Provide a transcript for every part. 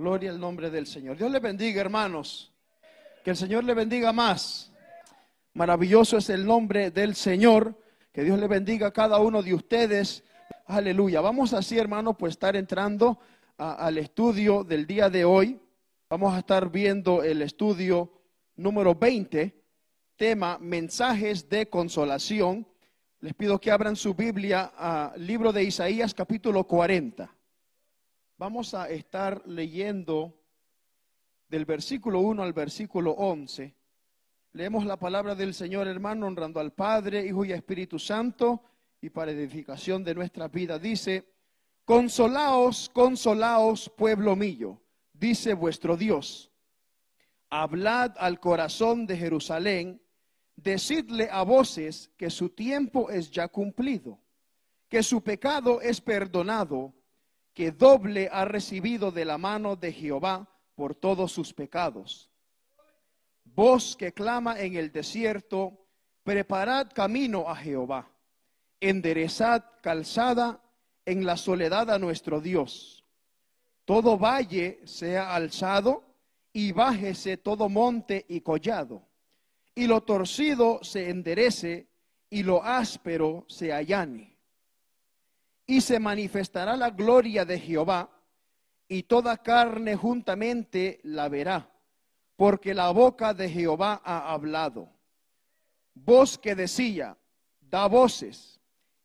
Gloria al nombre del Señor. Dios le bendiga, hermanos. Que el Señor le bendiga más. Maravilloso es el nombre del Señor. Que Dios le bendiga a cada uno de ustedes. Aleluya. Vamos así, hermanos, pues estar entrando al estudio del día de hoy. Vamos a estar viendo el estudio número 20, tema mensajes de consolación. Les pido que abran su Biblia al libro de Isaías capítulo 40. Vamos a estar leyendo del versículo 1 al versículo 11. Leemos la palabra del Señor hermano, honrando al Padre, Hijo y Espíritu Santo, y para edificación de nuestra vida. Dice, consolaos, consolaos, pueblo mío, dice vuestro Dios. Hablad al corazón de Jerusalén, decidle a voces que su tiempo es ya cumplido, que su pecado es perdonado que doble ha recibido de la mano de Jehová por todos sus pecados. Voz que clama en el desierto, preparad camino a Jehová, enderezad calzada en la soledad a nuestro Dios. Todo valle sea alzado y bájese todo monte y collado, y lo torcido se enderece y lo áspero se allane y se manifestará la gloria de Jehová, y toda carne juntamente la verá, porque la boca de Jehová ha hablado. Voz que decía, da voces.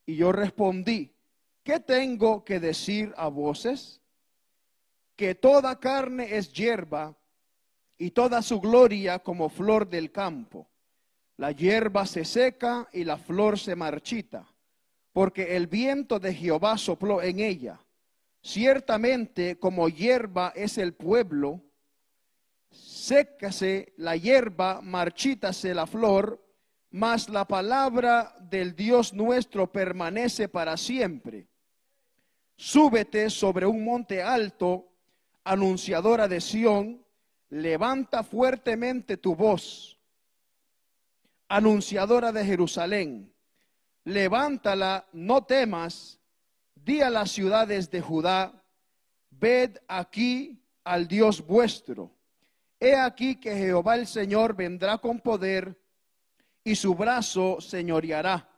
Y yo respondí, ¿qué tengo que decir a voces? Que toda carne es hierba y toda su gloria como flor del campo. La hierba se seca y la flor se marchita porque el viento de Jehová sopló en ella. Ciertamente como hierba es el pueblo, sécase la hierba, marchítase la flor, mas la palabra del Dios nuestro permanece para siempre. Súbete sobre un monte alto, anunciadora de Sión, levanta fuertemente tu voz, anunciadora de Jerusalén levántala, no temas, di a las ciudades de Judá, ved aquí al Dios vuestro. He aquí que Jehová el Señor vendrá con poder y su brazo señoreará.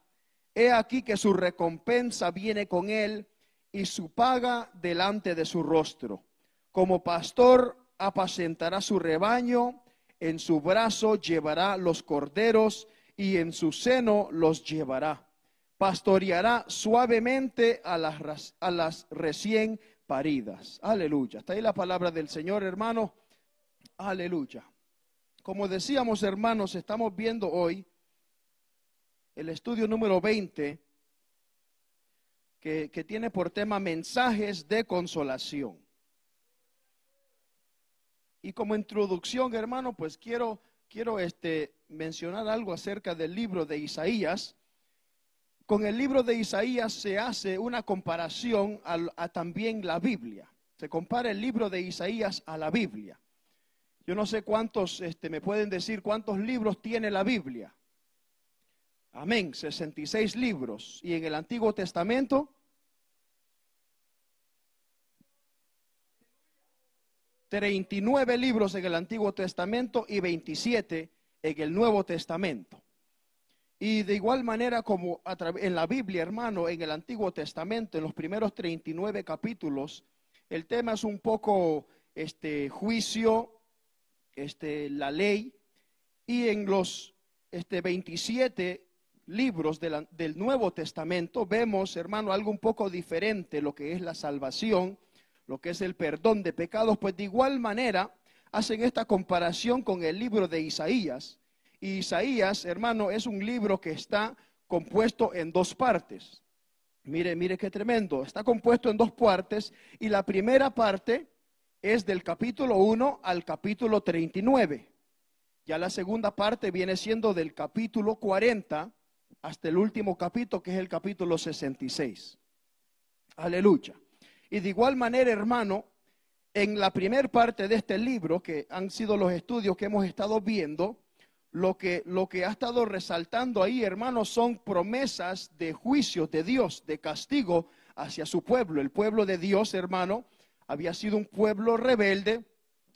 He aquí que su recompensa viene con él y su paga delante de su rostro. Como pastor apacentará su rebaño, en su brazo llevará los corderos y en su seno los llevará pastoreará suavemente a las, a las recién paridas. Aleluya. Está ahí la palabra del Señor, hermano. Aleluya. Como decíamos, hermanos, estamos viendo hoy el estudio número 20 que, que tiene por tema mensajes de consolación. Y como introducción, hermano, pues quiero, quiero este, mencionar algo acerca del libro de Isaías con el libro de Isaías se hace una comparación a, también la Biblia. Se compara el libro de Isaías a la Biblia. Yo no sé cuántos este, me pueden decir cuántos libros tiene la Biblia. Amén, 66 libros. Y en el Antiguo Testamento, 39 libros en el Antiguo Testamento y 27 en el Nuevo Testamento. Y de igual manera como en la Biblia, hermano, en el Antiguo Testamento, en los primeros 39 capítulos, el tema es un poco este juicio, este la ley y en los este 27 libros del Nuevo Testamento vemos, hermano, algo un poco diferente, lo que es la salvación, lo que es el perdón de pecados, pues de igual manera hacen esta comparación con el libro de Isaías Isaías, hermano, es un libro que está compuesto en dos partes. Mire, mire qué tremendo. Está compuesto en dos partes y la primera parte es del capítulo 1 al capítulo 39. Ya la segunda parte viene siendo del capítulo 40 hasta el último capítulo, que es el capítulo 66. Aleluya. Y de igual manera, hermano, en la primera parte de este libro, que han sido los estudios que hemos estado viendo, lo que, lo que ha estado resaltando ahí, hermanos, son promesas de juicio de Dios, de castigo hacia su pueblo. El pueblo de Dios, hermano, había sido un pueblo rebelde,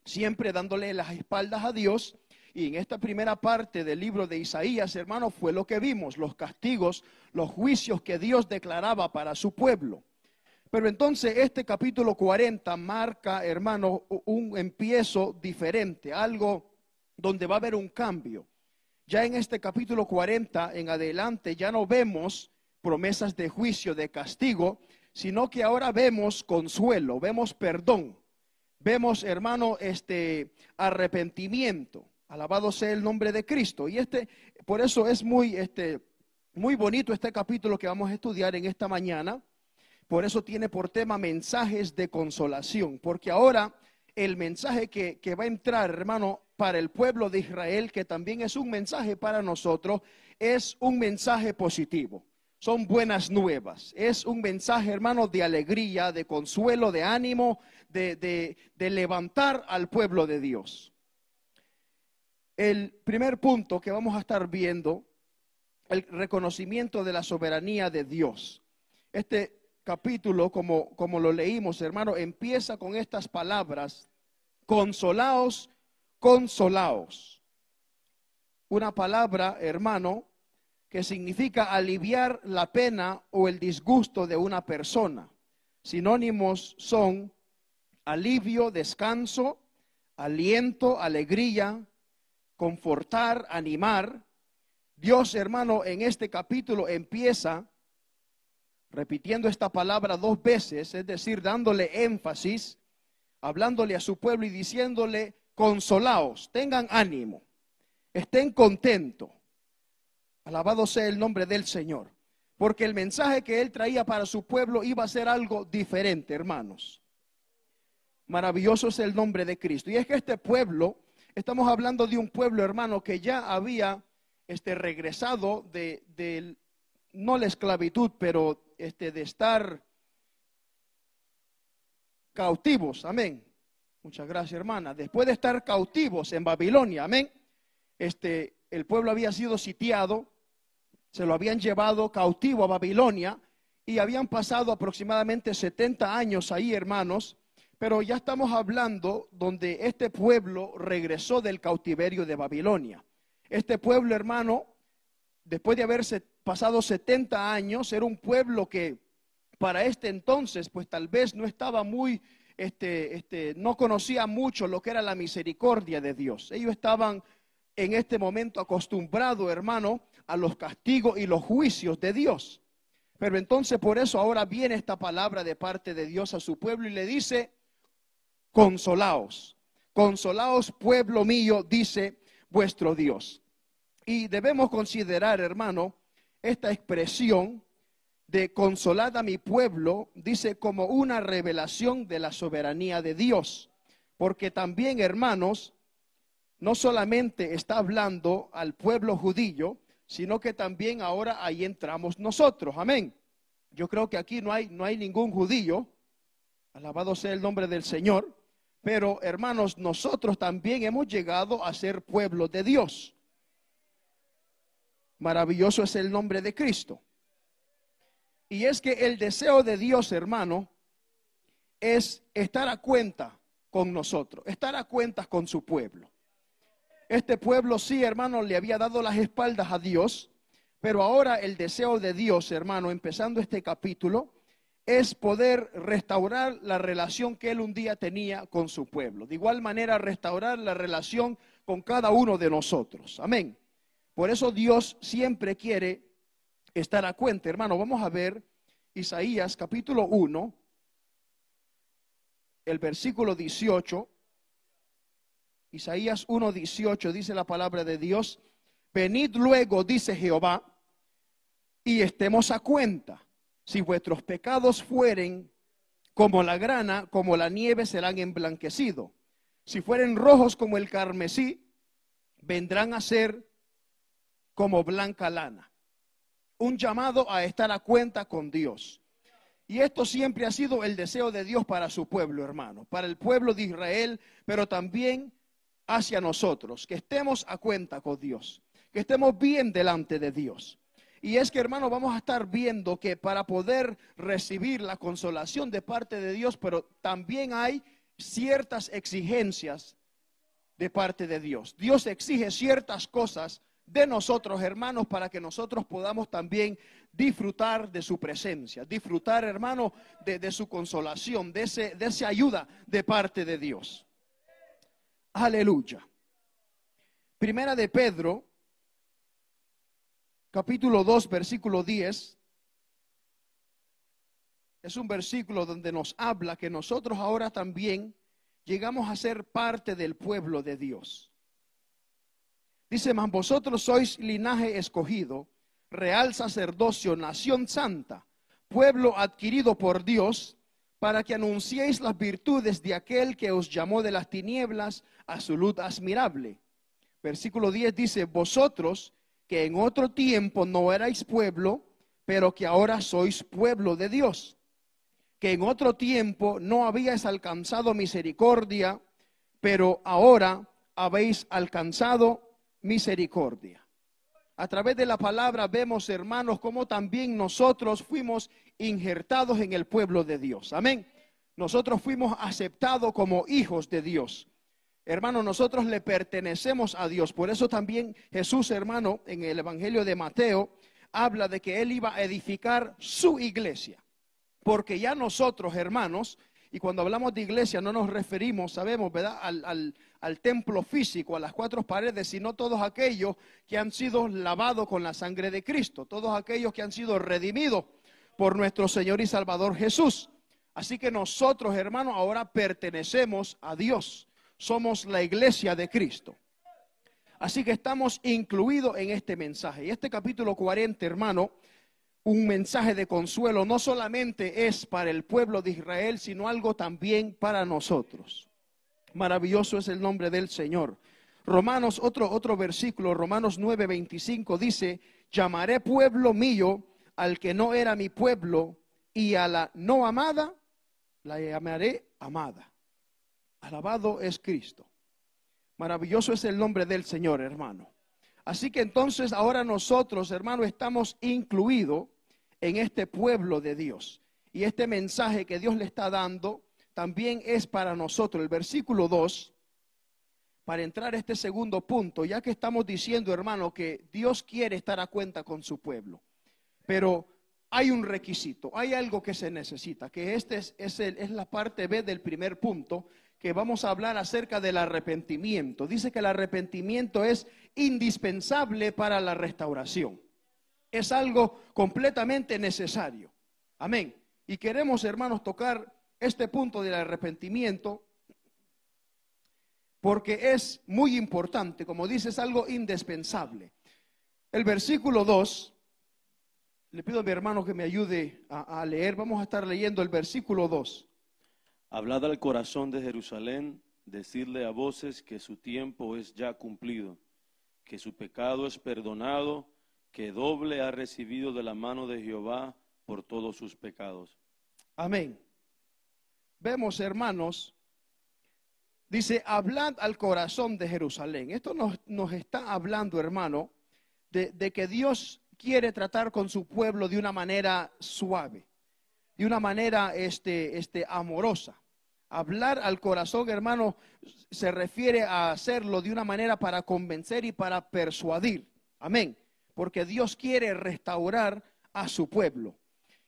siempre dándole las espaldas a Dios. Y en esta primera parte del libro de Isaías, hermano, fue lo que vimos, los castigos, los juicios que Dios declaraba para su pueblo. Pero entonces este capítulo 40 marca, hermano, un empiezo diferente, algo donde va a haber un cambio. Ya en este capítulo 40 en adelante ya no vemos promesas de juicio, de castigo, sino que ahora vemos consuelo, vemos perdón, vemos, hermano, este arrepentimiento. Alabado sea el nombre de Cristo. Y este, por eso es muy, este, muy bonito este capítulo que vamos a estudiar en esta mañana. Por eso tiene por tema mensajes de consolación, porque ahora el mensaje que, que va a entrar, hermano, para el pueblo de Israel, que también es un mensaje para nosotros, es un mensaje positivo son buenas nuevas. Es un mensaje, hermano, de alegría, de consuelo, de ánimo, de, levantar al pueblo de Dios. El primer punto que vamos a estar viendo, el reconocimiento de la soberanía de Dios. Este capítulo, como, como lo leímos, hermano, empieza con estas palabras, consolaos, consolaos. Una palabra, hermano, que significa aliviar la pena o el disgusto de una persona. Sinónimos son alivio, descanso, aliento, alegría, confortar, animar. Dios, hermano, en este capítulo empieza repitiendo esta palabra dos veces, es decir, dándole énfasis, hablándole a su pueblo y diciéndole, consolaos, tengan ánimo, estén contentos Alabado sea el nombre del Señor. Porque el mensaje que él traía para su pueblo iba a ser algo diferente, hermanos. Maravilloso es el nombre de Cristo. Y es que este pueblo, estamos hablando de un pueblo, hermano, que ya había este, regresado de, no la esclavitud, pero este, de estar cautivos. Amén. Muchas gracias, hermana. Después de estar cautivos en Babilonia, amén. Este, el pueblo había sido sitiado, se lo habían llevado cautivo a Babilonia y habían pasado aproximadamente 70 años ahí, hermanos, pero ya estamos hablando donde este pueblo regresó del cautiverio de Babilonia. Este pueblo, hermano, después de haberse pasado 70 años, era un pueblo que para este entonces, pues tal vez no estaba muy, este, este, no conocía mucho lo que era la misericordia de Dios. Ellos estaban en este momento acostumbrado, hermano, a los castigos y los juicios de Dios. Pero entonces por eso ahora viene esta palabra de parte de Dios a su pueblo y le dice, consolaos, consolaos pueblo mío, dice vuestro Dios. Y debemos considerar, hermano, esta expresión de consolar a mi pueblo, dice como una revelación de la soberanía de Dios. Porque también, hermanos, no solamente está hablando al pueblo judío, sino que también ahora ahí entramos nosotros. Amén. Yo creo que aquí no hay, no hay ningún judío, alabado sea el nombre del Señor, pero hermanos, nosotros también hemos llegado a ser pueblo de Dios. Maravilloso es el nombre de Cristo. Y es que el deseo de Dios, hermano, es estar a cuenta con nosotros, estar a cuentas con su pueblo. Este pueblo sí, hermano, le había dado las espaldas a Dios, pero ahora el deseo de Dios, hermano, empezando este capítulo, es poder restaurar la relación que él un día tenía con su pueblo. De igual manera, restaurar la relación con cada uno de nosotros. Amén. Por eso Dios siempre quiere estar a cuenta. Hermano, vamos a ver Isaías capítulo 1, el versículo 18 Isaías 1:18 dice la palabra de Dios, venid luego, dice Jehová, y estemos a cuenta. Si vuestros pecados fueren como la grana, como la nieve serán emblanquecidos. Si fueren rojos como el carmesí, vendrán a ser como blanca lana. Un llamado a estar a cuenta con Dios. Y esto siempre ha sido el deseo de Dios para su pueblo, hermano, para el pueblo de Israel, pero también hacia nosotros, que estemos a cuenta con Dios, que estemos bien delante de Dios. Y es que, hermano, vamos a estar viendo que para poder recibir la consolación de parte de Dios, pero también hay ciertas exigencias de parte de Dios. Dios exige ciertas cosas de nosotros, hermanos, para que nosotros podamos también disfrutar de su presencia, disfrutar, hermano, de, su consolación, de, ese, de esa ayuda de parte de Dios. Aleluya. Primera de Pedro, capítulo 2, versículo 10. Es un versículo donde nos habla que nosotros ahora también llegamos a ser parte del pueblo de Dios. Dice, mas vosotros sois linaje escogido, real sacerdocio, nación santa, pueblo adquirido por Dios, para que anunciéis las virtudes de aquel que os llamó de las tinieblas a su luz admirable. Versículo 10 dice, vosotros que en otro tiempo no erais pueblo, pero que ahora sois pueblo de Dios, que en otro tiempo no habíais alcanzado misericordia, pero ahora habéis alcanzado misericordia. A través de la palabra vemos, hermanos, cómo también nosotros fuimos injertados en el pueblo de Dios. Amén. Nosotros fuimos aceptados como hijos de Dios. Hermano, nosotros le pertenecemos a Dios. Por eso también Jesús, hermano, en el Evangelio de Mateo, habla de que Él iba a edificar su iglesia. Porque ya nosotros, hermanos, y cuando hablamos de iglesia no nos referimos, sabemos, ¿verdad?, al, templo físico, a las cuatro paredes, sino todos aquellos que han sido lavados con la sangre de Cristo, todos aquellos que han sido redimidos por nuestro Señor y Salvador Jesús. Así que nosotros, hermanos, ahora pertenecemos a Dios. Somos la iglesia de Cristo. Así que estamos incluidos en este mensaje. Y este capítulo 40, hermano, un mensaje de consuelo no solamente es para el pueblo de Israel, sino algo también para nosotros. Maravilloso es el nombre del Señor. Romanos, otro, otro versículo, Romanos 9:25 dice, llamaré pueblo mío al que no era mi pueblo y a la no amada la llamaré amada. Alabado es Cristo. Maravilloso es el nombre del Señor, hermano. Así que entonces ahora nosotros, hermano, estamos incluidos en este pueblo de Dios. Y este mensaje que Dios le está dando también es para nosotros. El versículo 2, para entrar a este segundo punto, ya que estamos diciendo, hermano, que Dios quiere estar a cuenta con su pueblo. Pero hay un requisito, hay algo que se necesita, que este es, es, es la parte B del primer punto, que vamos a hablar acerca del arrepentimiento. Dice que el arrepentimiento es indispensable para la restauración. Es algo completamente necesario. Amén. Y queremos, hermanos, tocar este punto del arrepentimiento porque es muy importante, como dice, es algo indispensable. El versículo 2, le pido a mi hermano que me ayude a, leer, vamos a estar leyendo el versículo 2. Hablad al corazón de Jerusalén, decirle a voces que su tiempo es ya cumplido, que su pecado es perdonado, que doble ha recibido de la mano de Jehová por todos sus pecados. Amén. Vemos, hermanos, dice, hablad al corazón de Jerusalén. Esto nos, nos está hablando, hermano, de, de que Dios quiere tratar con su pueblo de una manera suave, de una manera este, este, amorosa. Hablar al corazón, hermano, se refiere a hacerlo de una manera para convencer y para persuadir. Amén. Porque Dios quiere restaurar a su pueblo.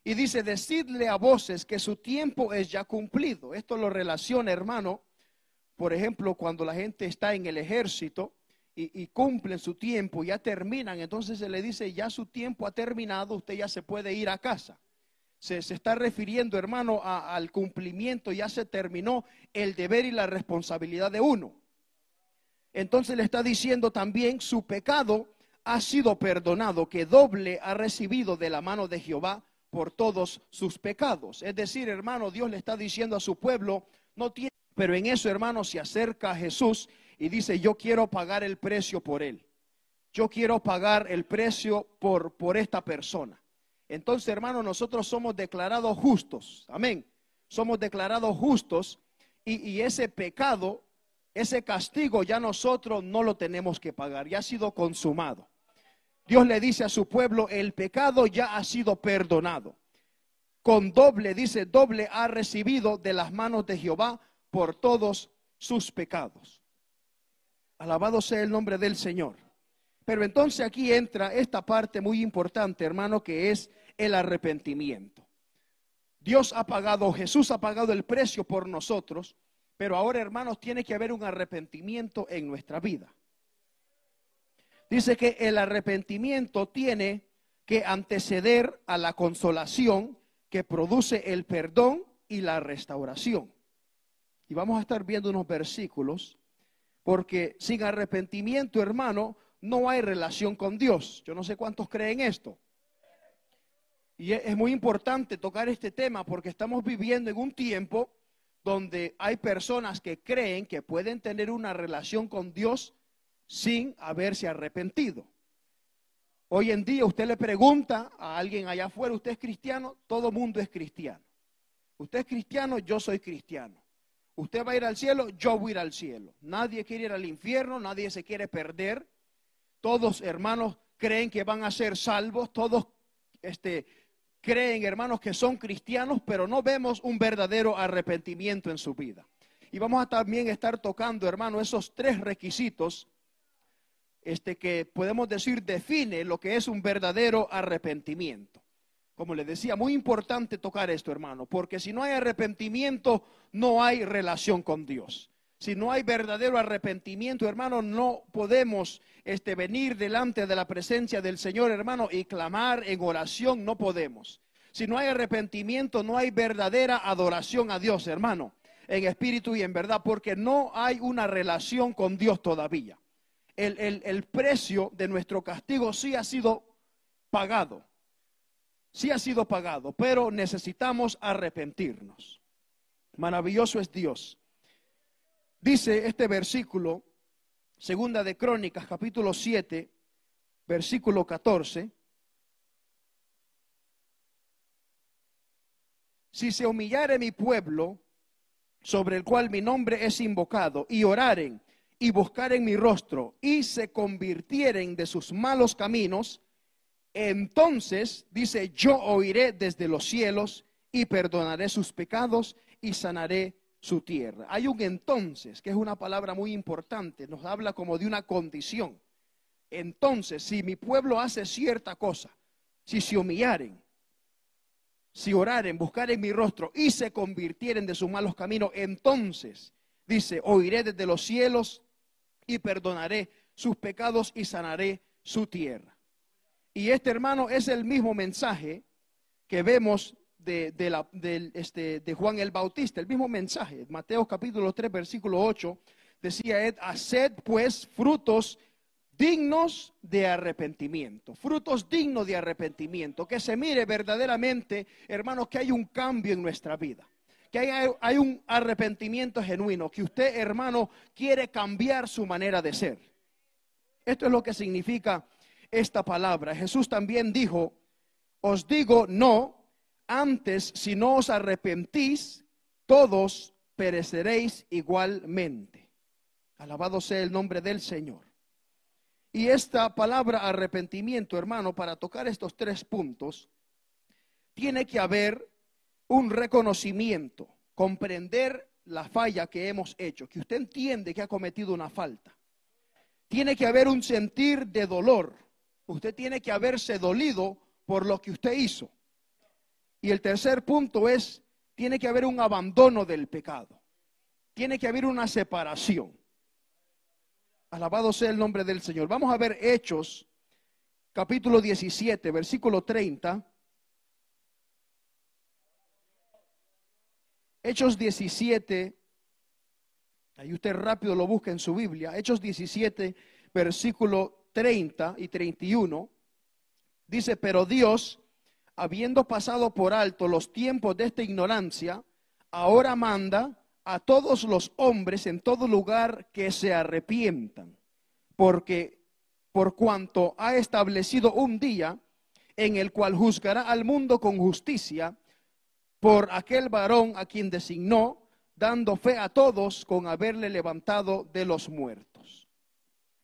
Y dice, decidle a voces que su tiempo es ya cumplido. Esto lo relaciona, hermano, por ejemplo, cuando la gente está en el ejército y, y cumplen su tiempo, ya terminan, entonces se le dice, ya su tiempo ha terminado, usted ya se puede ir a casa se, está refiriendo, hermano, al cumplimiento, ya se terminó el deber y la responsabilidad de uno. Entonces le está diciendo también, su pecado ha sido perdonado, que doble ha recibido de la mano de Jehová por todos sus pecados. Es decir, hermano, Dios le está diciendo a su pueblo, no tiene, pero en eso, hermano, se acerca a Jesús y dice, yo quiero pagar el precio por él. Yo quiero pagar el precio por, por esta persona. Entonces, hermano, nosotros somos declarados justos. Amén. Somos declarados justos y, ese pecado, ese castigo ya nosotros no lo tenemos que pagar, ya ha sido consumado. Dios le dice a su pueblo, el pecado ya ha sido perdonado. Con doble, dice, doble ha recibido de las manos de Jehová por todos sus pecados. Alabado sea el nombre del Señor. Pero entonces aquí entra esta parte muy importante, hermano, que es el arrepentimiento. Dios ha pagado, Jesús ha pagado el precio por nosotros, pero ahora, hermanos, tiene que haber un arrepentimiento en nuestra vida. Dice que el arrepentimiento tiene que anteceder a la consolación que produce el perdón y la restauración. Y vamos a estar viendo unos versículos, porque sin arrepentimiento, hermano, no hay relación con Dios. Yo no sé cuántos creen esto. Y es muy importante tocar este tema porque estamos viviendo en un tiempo donde hay personas que creen que pueden tener una relación con Dios sin haberse arrepentido. Hoy en día usted le pregunta a alguien allá afuera, ¿usted es cristiano? Todo mundo es cristiano. Usted es cristiano, yo soy cristiano. Usted va a ir al cielo, yo voy a ir al cielo. Nadie quiere ir al infierno, nadie se quiere perder. Todos hermanos creen que van a ser salvos, todos este, creen hermanos que son cristianos, pero no vemos un verdadero arrepentimiento en su vida. Y vamos a también estar tocando, hermano, esos tres requisitos este, que podemos decir define lo que es un verdadero arrepentimiento. Como le decía, muy importante tocar esto, hermano, porque si no hay arrepentimiento, no hay relación con Dios. Si no hay verdadero arrepentimiento, hermano, no podemos este, venir delante de la presencia del Señor, hermano, y clamar en oración, no podemos. Si no hay arrepentimiento, no hay verdadera adoración a Dios, hermano, en espíritu y en verdad, porque no hay una relación con Dios todavía el, precio de nuestro castigo sí ha sido pagado. Sí ha sido pagado, pero necesitamos arrepentirnos. Maravilloso es Dios. Dice este versículo, segunda de Crónicas, capítulo 7, versículo 14. Si se humillare mi pueblo, sobre el cual mi nombre es invocado, y oraren y buscaren mi rostro y se convirtieren de sus malos caminos, entonces, dice, yo oiré desde los cielos y perdonaré sus pecados y sanaré su tierra. Hay un entonces, que es una palabra muy importante, nos habla como de una condición. Entonces, si mi pueblo hace cierta cosa, si se humillaren, si oraren, buscaren mi rostro y se convirtieren de sus malos caminos, entonces, dice, oiré desde los cielos y perdonaré sus pecados y sanaré su tierra. Y este hermano es el mismo mensaje que vemos de, este, de Juan el Bautista, el mismo mensaje. Mateo capítulo 3, versículo 8, decía, Ed, haced pues frutos dignos de arrepentimiento, frutos dignos de arrepentimiento, que se mire verdaderamente, hermanos, que hay un cambio en nuestra vida que hay, un arrepentimiento genuino, que usted, hermano, quiere cambiar su manera de ser. Esto es lo que significa esta palabra. Jesús también dijo, os digo no, antes si no os arrepentís, todos pereceréis igualmente. Alabado sea el nombre del Señor. Y esta palabra arrepentimiento, hermano, para tocar estos tres puntos, tiene que haber un reconocimiento, comprender la falla que hemos hecho, que usted entiende que ha cometido una falta. Tiene que haber un sentir de dolor. Usted tiene que haberse dolido por lo que usted hizo. Y el tercer punto es, tiene que haber un abandono del pecado. Tiene que haber una separación. Alabado sea el nombre del Señor. Vamos a ver Hechos, capítulo 17, versículo 30 Hechos 17, ahí usted rápido lo busca en su Biblia, Hechos 17, versículo 30 y 31, dice, pero Dios, habiendo pasado por alto los tiempos de esta ignorancia, ahora manda a todos los hombres en todo lugar que se arrepientan, porque por cuanto ha establecido un día en el cual juzgará al mundo con justicia, por aquel varón a quien designó, dando fe a todos con haberle levantado de los muertos.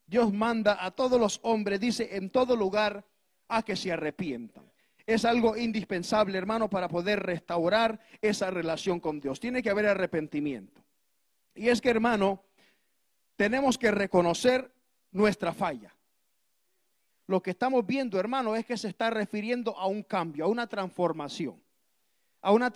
Dios manda a todos los hombres, dice, en todo lugar, a que se arrepientan. Es algo indispensable, hermano, para poder restaurar esa relación con Dios. Tiene que haber arrepentimiento. Y es que, hermano, tenemos que reconocer nuestra falla. Lo que estamos viendo, hermano, es que se está refiriendo a un cambio, a una transformación, a una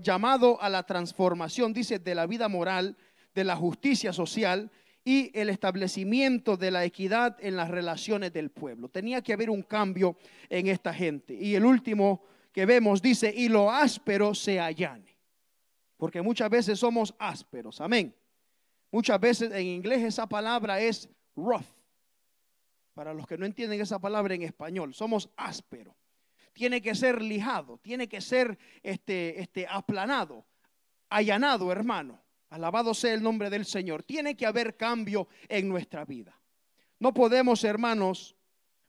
llamado a la transformación, dice, de la vida moral, de la justicia social y el establecimiento de la equidad en las relaciones del pueblo. Tenía que haber un cambio en esta gente. Y el último que vemos dice, y lo áspero se allane. Porque muchas veces somos ásperos, amén. Muchas veces en inglés esa palabra es rough. Para los que no entienden esa palabra en español, somos ásperos. Tiene que ser lijado, tiene que ser este, este, aplanado, allanado, hermano. Alabado sea el nombre del Señor. Tiene que haber cambio en nuestra vida. No podemos, hermanos,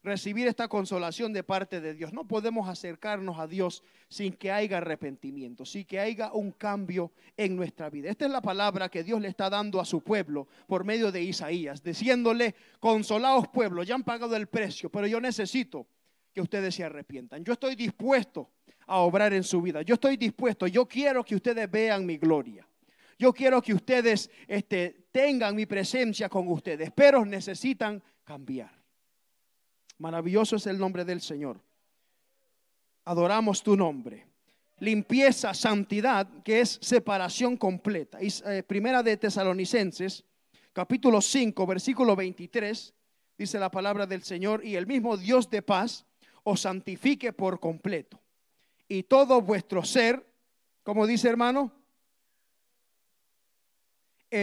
recibir esta consolación de parte de Dios. No podemos acercarnos a Dios sin que haya arrepentimiento, sin que haya un cambio en nuestra vida. Esta es la palabra que Dios le está dando a su pueblo por medio de Isaías, diciéndole, consolaos pueblo, ya han pagado el precio, pero yo necesito que ustedes se arrepientan. Yo estoy dispuesto a obrar en su vida. Yo estoy dispuesto, yo quiero que ustedes vean mi gloria. Yo quiero que ustedes este, tengan mi presencia con ustedes, pero necesitan cambiar. Maravilloso es el nombre del Señor. Adoramos tu nombre. Limpieza, santidad, que es separación completa. Eh, primera de Tesalonicenses, capítulo 5, versículo 23, dice la palabra del Señor, y el mismo Dios de paz os santifique por completo. Y todo vuestro ser, como dice hermano,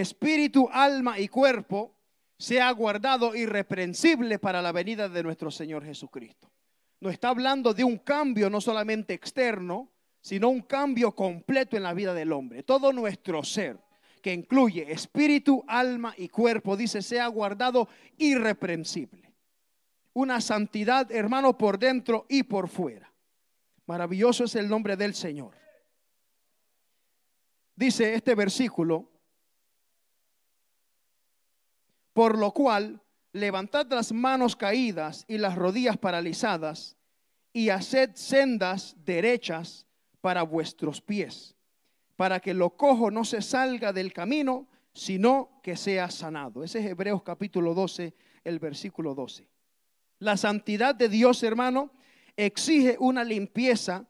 espíritu, alma y cuerpo sea guardado irreprensible para la venida de nuestro Señor Jesucristo. No está hablando de un cambio no solamente externo, sino un cambio completo en la vida del hombre. Todo nuestro ser, que incluye espíritu, alma y cuerpo, dice, sea guardado irreprensible. Una santidad, hermano, por dentro y por fuera. Maravilloso es el nombre del Señor. Dice este versículo, por lo cual, levantad las manos caídas y las rodillas paralizadas, y haced sendas derechas para vuestros pies, para que lo cojo no se salga del camino, sino que sea sanado. Ese es Hebreos capítulo 12, el versículo 12. La santidad de Dios, hermano, exige una limpieza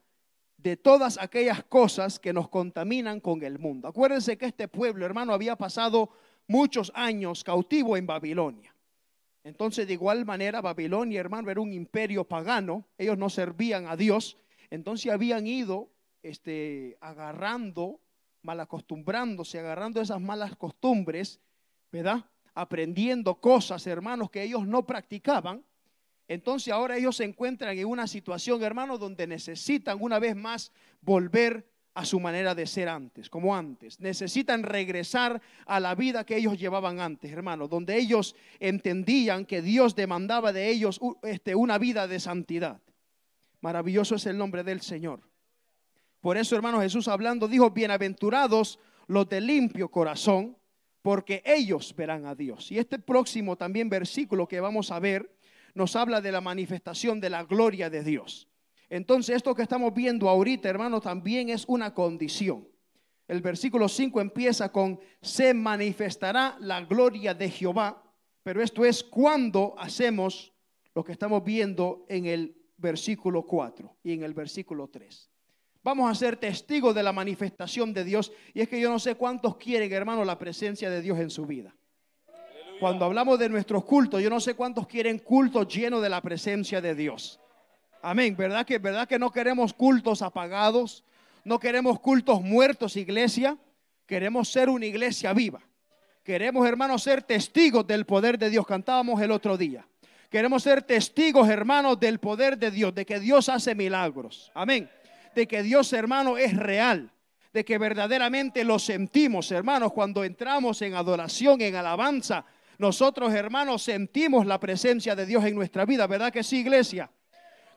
de todas aquellas cosas que nos contaminan con el mundo. Acuérdense que este pueblo, hermano, había pasado muchos años cautivo en Babilonia. Entonces, de igual manera, Babilonia, hermano, era un imperio pagano. Ellos no servían a Dios. Entonces habían ido este, agarrando, malacostumbrándose, agarrando esas malas costumbres, ¿verdad? Aprendiendo cosas, hermanos, que ellos no practicaban. Entonces ahora ellos se encuentran en una situación, hermanos, donde necesitan una vez más volver a su manera de ser antes, como antes. Necesitan regresar a la vida que ellos llevaban antes, hermanos, donde ellos entendían que Dios demandaba de ellos este, una vida de santidad. Maravilloso es el nombre del Señor. Por eso, hermano Jesús hablando dijo, bienaventurados los de limpio corazón, porque ellos verán a Dios. Y este próximo también versículo que vamos a ver nos habla de la manifestación de la gloria de Dios. Entonces esto que estamos viendo ahorita, hermano, también es una condición. El versículo 5 empieza con, se manifestará la gloria de Jehová, pero esto es cuando hacemos lo que estamos viendo en el versículo 4 y en el versículo 3. Vamos a ser testigos de la manifestación de Dios y es que yo no sé cuántos quieren, hermano, la presencia de Dios en su vida. Cuando hablamos de nuestros cultos, yo no sé cuántos quieren cultos llenos de la presencia de Dios. Amén. ¿Verdad que, ¿Verdad que no queremos cultos apagados? No queremos cultos muertos, iglesia. Queremos ser una iglesia viva. Queremos, hermanos, ser testigos del poder de Dios. Cantábamos el otro día. Queremos ser testigos, hermanos, del poder de Dios, de que Dios hace milagros. Amén. De que Dios, hermano, es real. De que verdaderamente lo sentimos, hermanos, cuando entramos en adoración, en alabanza. Nosotros, hermanos, sentimos la presencia de Dios en nuestra vida. ¿Verdad que sí, iglesia?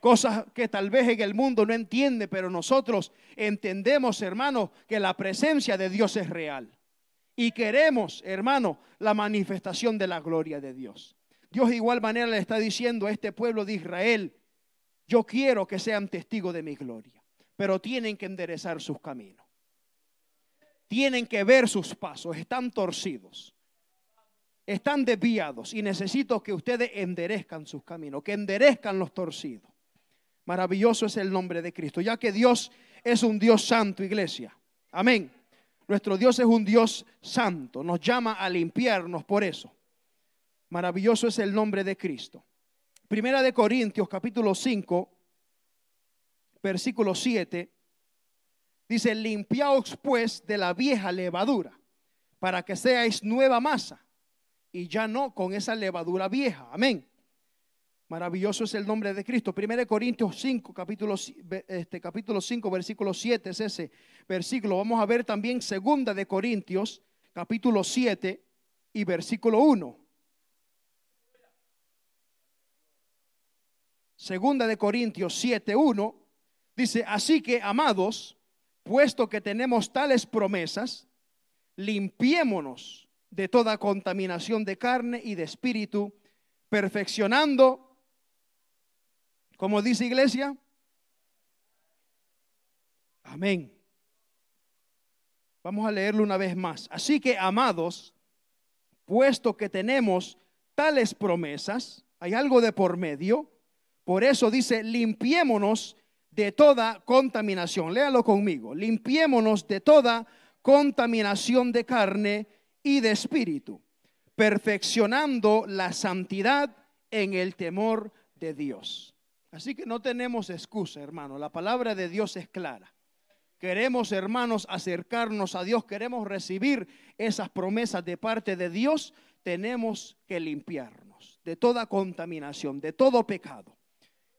Cosas que tal vez en el mundo no entiende, pero nosotros entendemos, hermano, que la presencia de Dios es real. Y queremos, hermano, la manifestación de la gloria de Dios. Dios de igual manera le está diciendo a este pueblo de Israel, yo quiero que sean testigos de mi gloria, pero tienen que enderezar sus caminos. Tienen que ver sus pasos, están torcidos, están desviados y necesito que ustedes enderezcan sus caminos, que enderezcan los torcidos. Maravilloso es el nombre de Cristo, ya que Dios es un Dios santo, iglesia. Amén. Nuestro Dios es un Dios santo, nos llama a limpiarnos por eso. Maravilloso es el nombre de Cristo. Primera de Corintios capítulo 5, versículo 7, dice, limpiaos pues de la vieja levadura, para que seáis nueva masa, y ya no con esa levadura vieja. Amén. Maravilloso es el nombre de Cristo. Primera de Corintios 5, capítulo, este, capítulo 5, versículo 7 es ese versículo. Vamos a ver también segunda de Corintios, capítulo 7 y versículo 1. Segunda de Corintios 7:1 dice, así que amados, puesto que tenemos tales promesas, limpiémonos de toda contaminación de carne y de espíritu, perfeccionando, como dice iglesia, amén. Vamos a leerlo una vez más. Así que, amados, puesto que tenemos tales promesas, hay algo de por medio, por eso dice, limpiémonos de toda contaminación. Léalo conmigo. Limpiémonos de toda contaminación de carne y de espíritu, perfeccionando la santidad en el temor de Dios. Así que no tenemos excusa, hermano. La palabra de Dios es clara. Queremos, hermanos, acercarnos a Dios, queremos recibir esas promesas de parte de Dios, tenemos que limpiarnos de toda contaminación, de todo pecado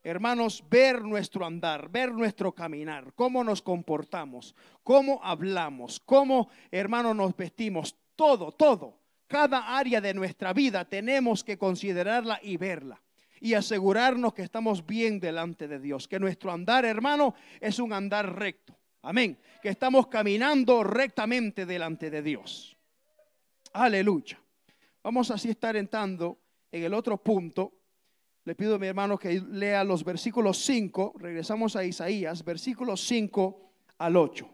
hermanos, ver nuestro andar, ver nuestro caminar, cómo nos comportamos, cómo hablamos, cómo, hermanos, nos vestimos, todo, todo. Cada área de nuestra vida tenemos que considerarla y verla y asegurarnos que estamos bien delante de Dios, que nuestro andar, hermano, es un andar recto. Amén. Que estamos caminando rectamente delante de Dios. Aleluya. Vamos así estar entrando en el otro punto le pido a mi hermano que lea los versículos 5, regresamos a Isaías, versículos 5 al 8.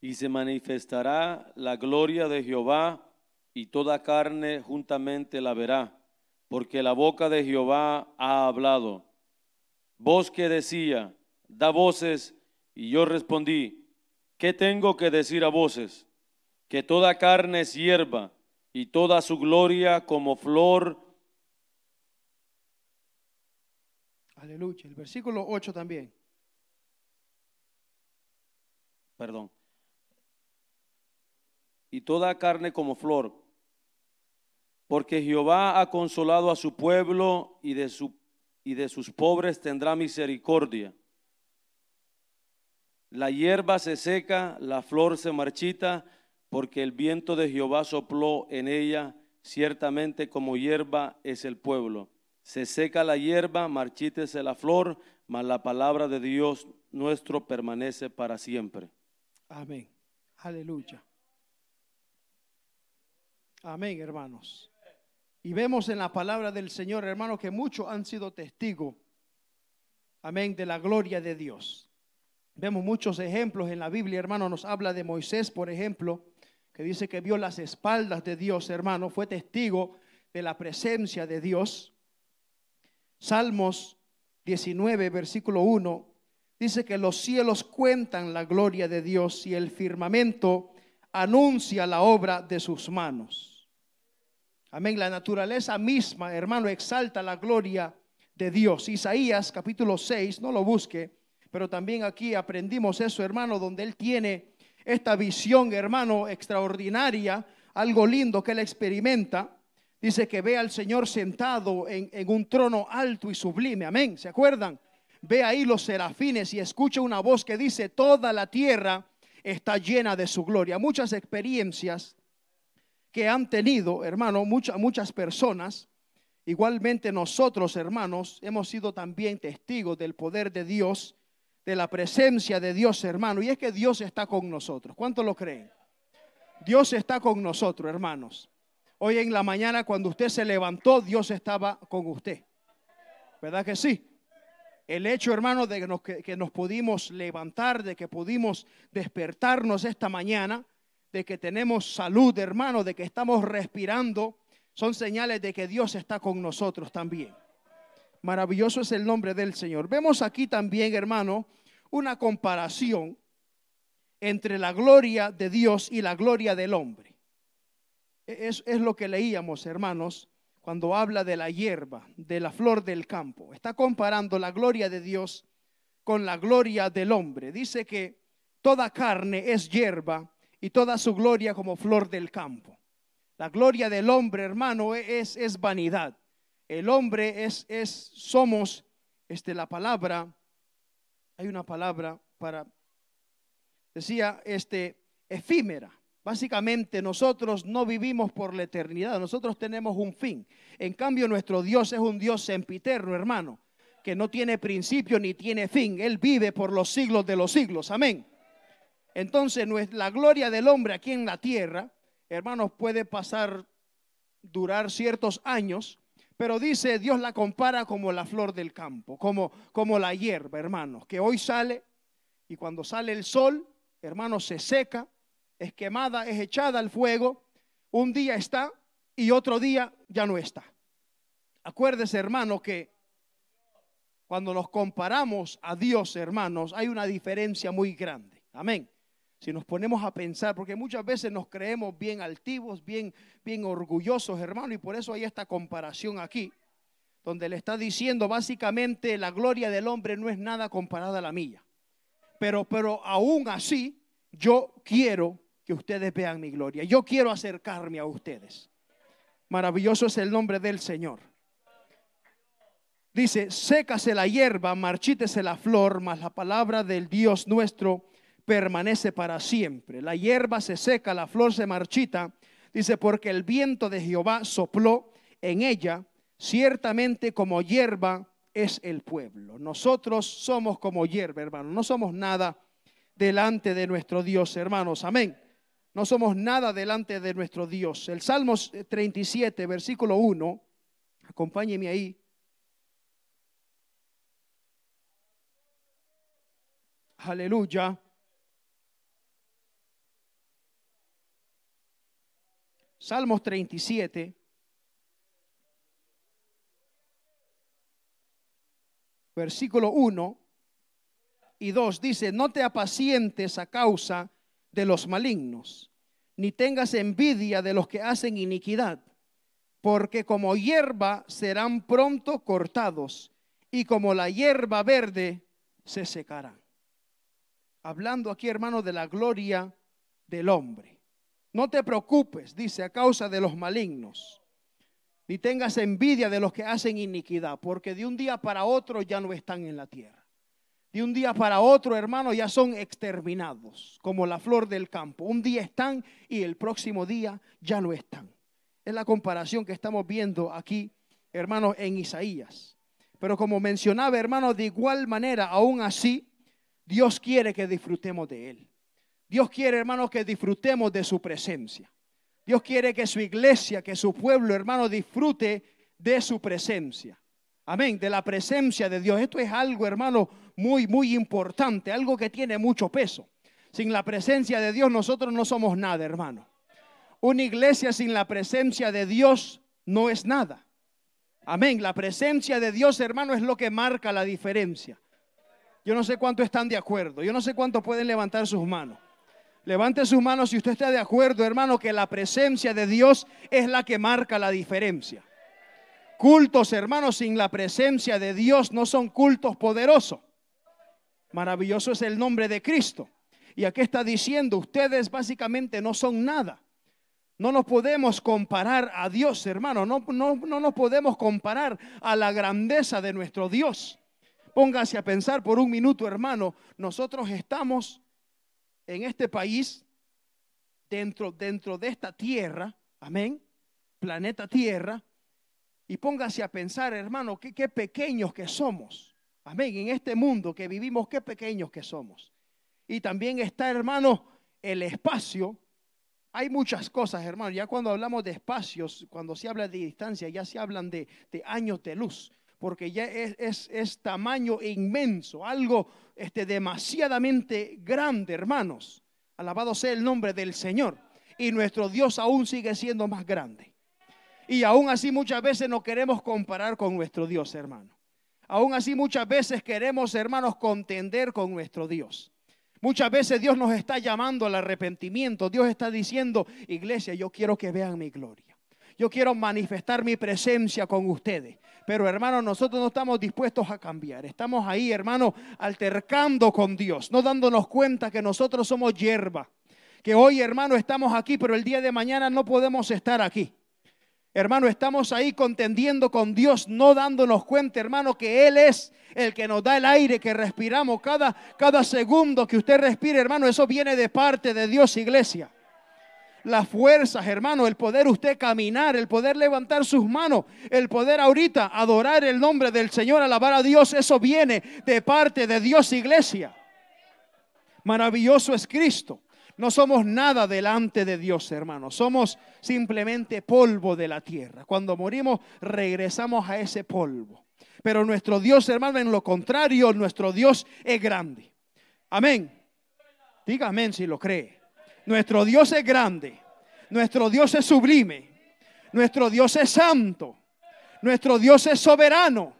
Y se manifestará la gloria de Jehová y toda carne juntamente la verá, porque la boca de Jehová ha hablado. Voz que decía, da voces, y yo respondí, ¿qué tengo que decir a voces? Que toda carne es hierba y toda su gloria como flor Aleluya. El versículo 8 también. Perdón. Y toda carne como flor. Porque Jehová ha consolado a su pueblo y de, su, y de sus pobres tendrá misericordia. La hierba se seca, la flor se marchita, porque el viento de Jehová sopló en ella, ciertamente como hierba es el pueblo. Se seca la hierba, marchítese la flor, mas la palabra de Dios nuestro permanece para siempre. Amén. Aleluya. Amén, hermanos. Y vemos en la palabra del Señor, hermanos, que muchos han sido testigos, amén, de la gloria de Dios. Vemos muchos ejemplos en la Biblia, hermano, nos habla de Moisés, por ejemplo, que dice que vio las espaldas de Dios, hermano, fue testigo de la presencia de Dios. Salmos 19, versículo 1, dice que los cielos cuentan la gloria de Dios y el firmamento anuncia la obra de sus manos. Amén. La naturaleza misma, hermano, exalta la gloria de Dios. Isaías capítulo 6, no lo busque, pero también aquí aprendimos eso, hermano, donde él tiene esta visión, hermano, extraordinaria, algo lindo que él experimenta. Dice que ve al Señor sentado en, un trono alto y sublime. Amén. ¿Se acuerdan? Ve ahí los serafines y escucha una voz que dice, toda la tierra está llena de su gloria. Muchas experiencias que han tenido, hermano, muchas, muchas personas. Igualmente nosotros, hermanos, hemos sido también testigos del poder de Dios, de la presencia de Dios, hermano. Y es que Dios está con nosotros. ¿Cuántos lo creen? Dios está con nosotros, hermanos. Hoy en la mañana cuando usted se levantó, Dios estaba con usted. ¿Verdad que sí? El hecho, hermano, de que nos, que nos pudimos levantar, de que pudimos despertarnos esta mañana, de que tenemos salud, hermano, de que estamos respirando, son señales de que Dios está con nosotros también. Maravilloso es el nombre del Señor. Vemos aquí también, hermano, una comparación entre la gloria de Dios y la gloria del hombre. Es, es, lo que leíamos, hermanos, cuando habla de la hierba, de la flor del campo. Está comparando la gloria de Dios con la gloria del hombre. Dice que toda carne es hierba y toda su gloria como flor del campo. La gloria del hombre, hermano, es, es vanidad. El hombre es, es, somos, este, la palabra, hay una palabra para, decía, este, efímera. Básicamente nosotros no vivimos por la eternidad, nosotros tenemos un fin. En cambio nuestro Dios es un Dios sempiterno, hermano, que no tiene principio ni tiene fin. Él vive por los siglos de los siglos. Amén. Entonces, la gloria del hombre aquí en la tierra, hermanos, puede pasar, durar ciertos años, pero dice, Dios la compara como la flor del campo, como, como la hierba, hermanos, que hoy sale y cuando sale el sol, hermanos, se seca, es quemada, es echada al fuego, un día está y otro día ya no está. Acuérdese, hermano, que cuando nos comparamos a Dios, hermanos, hay una diferencia muy grande. Amén si nos ponemos a pensar, porque muchas veces nos creemos bien altivos, bien, bien orgullosos, hermano, y por eso hay esta comparación aquí, donde le está diciendo básicamente la gloria del hombre no es nada comparada a la mía. Pero, pero aún así, yo quiero que ustedes vean mi gloria. Yo quiero acercarme a ustedes. Maravilloso es el nombre del Señor. Dice, sécase la hierba, marchítese la flor, mas la palabra del Dios nuestro permanece para siempre. La hierba se seca, la flor se marchita. Dice, porque el viento de Jehová sopló en ella, ciertamente como hierba es el pueblo. Nosotros somos como hierba, hermanos. No somos nada delante de nuestro Dios, hermanos. Amén. No somos nada delante de nuestro Dios. El Salmo 37, versículo 1, acompáñeme ahí. Aleluya. Salmos 37. Versículo 1 y 2 dice, no te apacientes a causa de los malignos, ni tengas envidia de los que hacen iniquidad, porque como hierba serán pronto cortados, y como la hierba verde se secarán. Hablando aquí, hermano, de la gloria del hombre. No te preocupes, dice, a causa de los malignos, ni tengas envidia de los que hacen iniquidad, porque de un día para otro ya no están en la tierra. De un día para otro, hermano, ya son exterminados, como la flor del campo. Un día están y el próximo día ya no están. Es la comparación que estamos viendo aquí, hermano, en Isaías. Pero como mencionaba, hermano, de igual manera, aún así, Dios quiere que disfrutemos de Él. Dios quiere, hermanos, que disfrutemos de su presencia. Dios quiere que su iglesia, que su pueblo, hermano, disfrute de su presencia. Amén, de la presencia de Dios. Esto es algo, hermano, muy, muy importante, algo que tiene mucho peso. Sin la presencia de Dios nosotros no somos nada, hermano. Una iglesia sin la presencia de Dios no es nada. Amén. La presencia de Dios, hermano, es lo que marca la diferencia. Yo no sé cuánto están de acuerdo. Yo no sé cuánto pueden levantar sus manos. Levante sus manos si usted está de acuerdo, hermano, que la presencia de Dios es la que marca la diferencia. Cultos, hermanos, sin la presencia de Dios no son cultos poderosos. Maravilloso es el nombre de Cristo. Y aquí está diciendo, ustedes básicamente no son nada. No nos podemos comparar a Dios, hermano. No, no, no nos podemos comparar a la grandeza de nuestro Dios. Póngase a pensar por un minuto, hermano. Nosotros estamos en este país, dentro, dentro de esta tierra, amén, planeta tierra, y póngase a pensar, hermano, qué, pequeños que somos. Amén, en este mundo que vivimos, qué pequeños que somos. Y también está, hermano, el espacio hay muchas cosas, hermano. Ya cuando hablamos de espacios, cuando se habla de distancia, ya se hablan de, de años de luz, porque ya es, es, es tamaño inmenso, algo este, demasiadamente grande, hermanos. Alabado sea el nombre del Señor. Y nuestro Dios aún sigue siendo más grande. Y aún así muchas veces no queremos comparar con nuestro Dios, hermano. Aún así muchas veces queremos, hermanos, contender con nuestro Dios. Muchas veces Dios nos está llamando al arrepentimiento. Dios está diciendo, iglesia, yo quiero que vean mi gloria. Yo quiero manifestar mi presencia con ustedes. Pero hermano, nosotros no estamos dispuestos a cambiar. Estamos ahí, hermano, altercando con Dios, no dándonos cuenta que nosotros somos hierba. Que hoy, hermano, estamos aquí, pero el día de mañana no podemos estar aquí. Hermano, estamos ahí contendiendo con Dios, no dándonos cuenta, hermano, que Él es el que nos da el aire que respiramos. Cada, cada segundo que usted respire, hermano, eso viene de parte de Dios, iglesia. Las fuerzas, hermano, el poder usted caminar, el poder levantar sus manos, el poder ahorita adorar el nombre del Señor, alabar a Dios, eso viene de parte de Dios, iglesia. Maravilloso es Cristo. No somos nada delante de Dios, hermano. Somos simplemente polvo de la tierra. Cuando morimos, regresamos a ese polvo. Pero nuestro Dios, hermano, en lo contrario, nuestro Dios es grande. Amén. Diga amén si lo cree. Nuestro Dios es grande. Nuestro Dios es sublime. Nuestro Dios es santo. Nuestro Dios es soberano.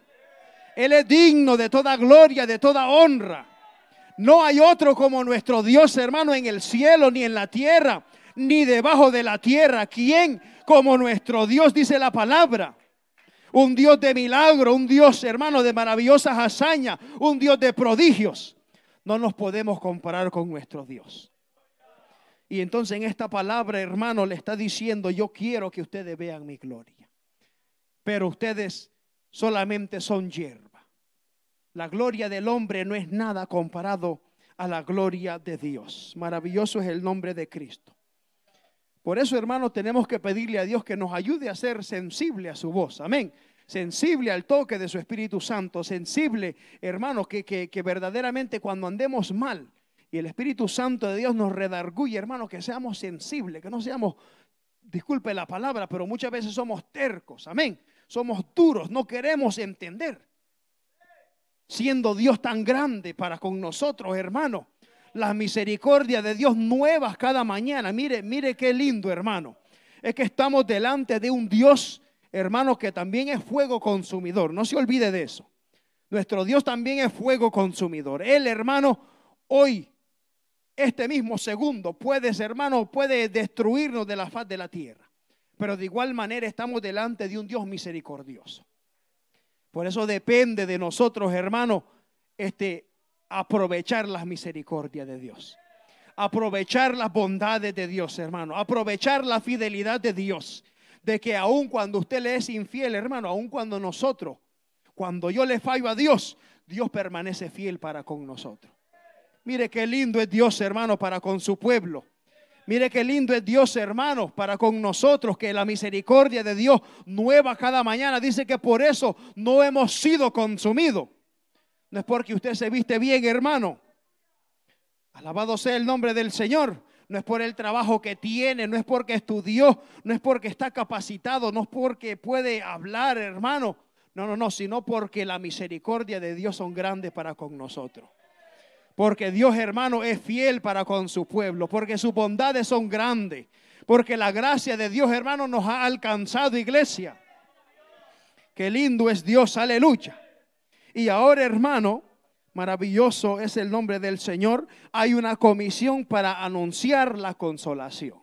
Él es digno de toda gloria, de toda honra. No hay otro como nuestro Dios, hermano, en el cielo, ni en la tierra, ni debajo de la tierra. ¿Quién como nuestro Dios, dice la palabra? Un Dios de milagro, un Dios, hermano, de maravillosas hazañas, un Dios de prodigios. No nos podemos comparar con nuestro Dios. Y entonces en esta palabra, hermano, le está diciendo, yo quiero que ustedes vean mi gloria. Pero ustedes solamente son hierba. La gloria del hombre no es nada comparado a la gloria de Dios. Maravilloso es el nombre de Cristo. Por eso, hermanos, tenemos que pedirle a Dios que nos ayude a ser sensible a su voz. Amén. Sensible al toque de su Espíritu Santo. Sensible, hermanos, que, que, verdaderamente cuando andemos mal y el Espíritu Santo de Dios nos redarguye, hermanos, que seamos sensibles, que no seamos, disculpe la palabra, pero muchas veces somos tercos. Amén. Somos duros, no queremos entender siendo Dios tan grande para con nosotros, hermano. Las misericordias de Dios nuevas cada mañana. Mire, mire qué lindo, hermano. Es que estamos delante de un Dios, hermano, que también es fuego consumidor. No se olvide de eso. Nuestro Dios también es fuego consumidor. Él, hermano, hoy, este mismo segundo, puede, hermano, puede destruirnos de la faz de la tierra. Pero de igual manera estamos delante de un Dios misericordioso. Por eso depende de nosotros, hermano, este, aprovechar las misericordias de Dios. Aprovechar las bondades de Dios, hermano. Aprovechar la fidelidad de Dios. De que aun cuando usted le es infiel, hermano, aun cuando nosotros, cuando yo le fallo a Dios, Dios permanece fiel para con nosotros. Mire qué lindo es Dios, hermano, para con su pueblo. Mire qué lindo es Dios, hermanos, para con nosotros, que la misericordia de Dios nueva cada mañana. Dice que por eso no hemos sido consumidos. No es porque usted se viste bien, hermano. Alabado sea el nombre del Señor. No es por el trabajo que tiene, no es porque estudió, no es porque está capacitado, no es porque puede hablar, hermano. No, no, no, sino porque la misericordia de Dios son grandes para con nosotros. Porque Dios hermano es fiel para con su pueblo, porque sus bondades son grandes, porque la gracia de Dios hermano nos ha alcanzado iglesia. Qué lindo es Dios, aleluya. Y ahora hermano, maravilloso es el nombre del Señor, hay una comisión para anunciar la consolación.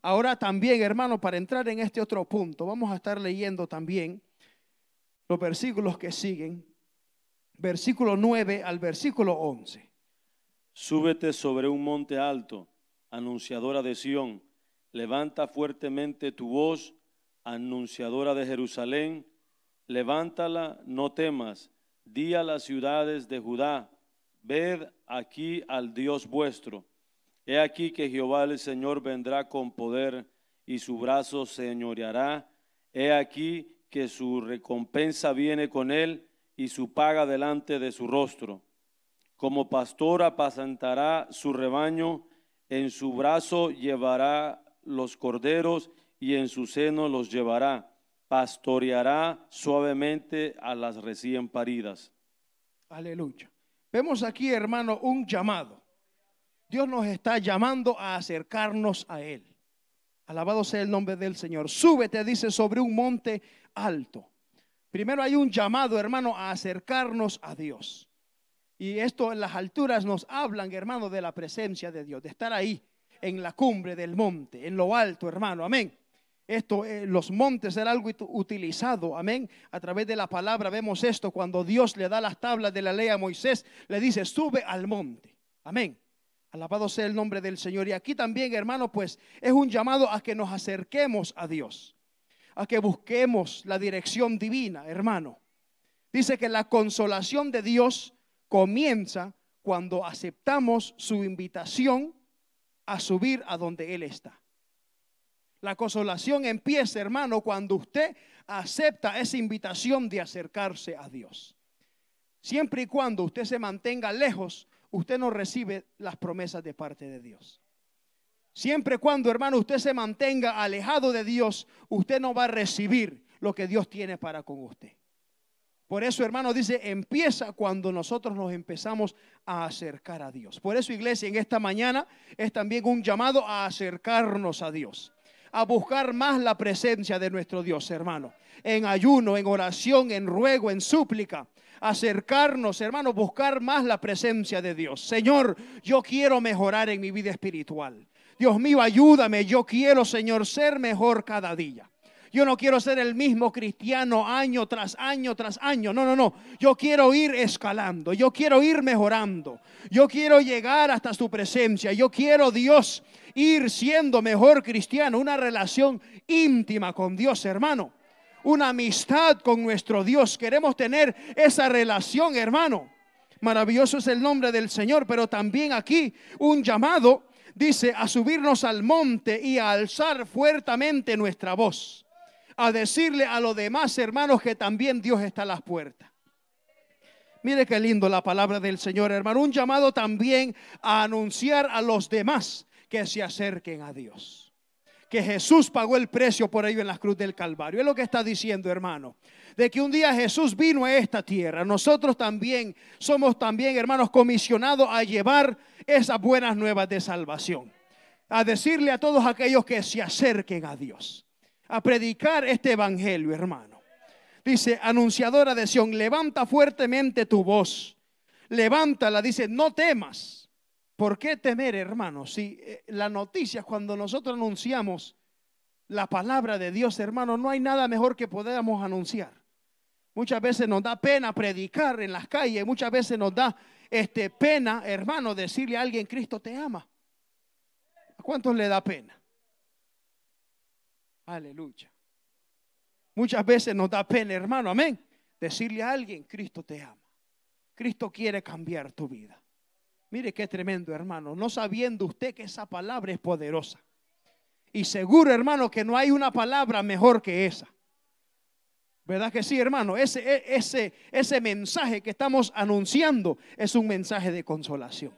Ahora también hermano, para entrar en este otro punto, vamos a estar leyendo también los versículos que siguen, versículo 9 al versículo 11. Súbete sobre un monte alto, anunciadora de Sión. Levanta fuertemente tu voz, anunciadora de Jerusalén. Levántala, no temas. Di a las ciudades de Judá, ved aquí al Dios vuestro. He aquí que Jehová el Señor vendrá con poder y su brazo señoreará. He aquí que su recompensa viene con él y su paga delante de su rostro como pastor apacentará su rebaño, en su brazo llevará los corderos y en su seno los llevará. Pastoreará suavemente a las recién paridas. Aleluya. Vemos aquí, hermano, un llamado. Dios nos está llamando a acercarnos a Él. Alabado sea el nombre del Señor. Súbete, dice, sobre un monte alto. Primero hay un llamado, hermano, a acercarnos a Dios. Y esto en las alturas nos hablan, hermano, de la presencia de Dios, de estar ahí en la cumbre del monte, en lo alto, hermano. Amén. Esto, eh, los montes era algo utilizado, amén. A través de la palabra vemos esto cuando Dios le da las tablas de la ley a Moisés, le dice, sube al monte, amén. Alabado sea el nombre del Señor. Y aquí también, hermano, pues es un llamado a que nos acerquemos a Dios, a que busquemos la dirección divina, hermano. Dice que la consolación de Dios comienza cuando aceptamos su invitación a subir a donde Él está. La consolación empieza, hermano, cuando usted acepta esa invitación de acercarse a Dios. Siempre y cuando usted se mantenga lejos, usted no recibe las promesas de parte de Dios. Siempre y cuando, hermano, usted se mantenga alejado de Dios, usted no va a recibir lo que Dios tiene para con usted. Por eso, hermano, dice, empieza cuando nosotros nos empezamos a acercar a Dios. Por eso, iglesia, en esta mañana es también un llamado a acercarnos a Dios, a buscar más la presencia de nuestro Dios, hermano, en ayuno, en oración, en ruego, en súplica. Acercarnos, hermano, buscar más la presencia de Dios. Señor, yo quiero mejorar en mi vida espiritual. Dios mío, ayúdame. Yo quiero, Señor, ser mejor cada día. Yo no quiero ser el mismo cristiano año tras año tras año. No, no, no. Yo quiero ir escalando. Yo quiero ir mejorando. Yo quiero llegar hasta su presencia. Yo quiero, Dios, ir siendo mejor cristiano. Una relación íntima con Dios, hermano. Una amistad con nuestro Dios. Queremos tener esa relación, hermano. Maravilloso es el nombre del Señor, pero también aquí un llamado dice a subirnos al monte y a alzar fuertemente nuestra voz a decirle a los demás hermanos que también Dios está a las puertas. Mire qué lindo la palabra del Señor, hermano. Un llamado también a anunciar a los demás que se acerquen a Dios. Que Jesús pagó el precio por ello en la cruz del Calvario. Es lo que está diciendo, hermano. De que un día Jesús vino a esta tierra. Nosotros también somos también, hermanos, comisionados a llevar esas buenas nuevas de salvación. A decirle a todos aquellos que se acerquen a Dios a predicar este evangelio, hermano. Dice, anunciadora de Sión, levanta fuertemente tu voz. Levántala, dice, no temas. ¿Por qué temer, hermano? Si eh, la noticia, cuando nosotros anunciamos la palabra de Dios, hermano, no hay nada mejor que podamos anunciar. Muchas veces nos da pena predicar en las calles, muchas veces nos da este, pena, hermano, decirle a alguien, Cristo te ama. ¿A cuántos le da pena? Aleluya. Muchas veces nos da pena, hermano, amén. Decirle a alguien, Cristo te ama. Cristo quiere cambiar tu vida. Mire qué tremendo, hermano. No sabiendo usted que esa palabra es poderosa. Y seguro, hermano, que no hay una palabra mejor que esa. ¿Verdad que sí, hermano? Ese, e, ese, ese mensaje que estamos anunciando es un mensaje de consolación.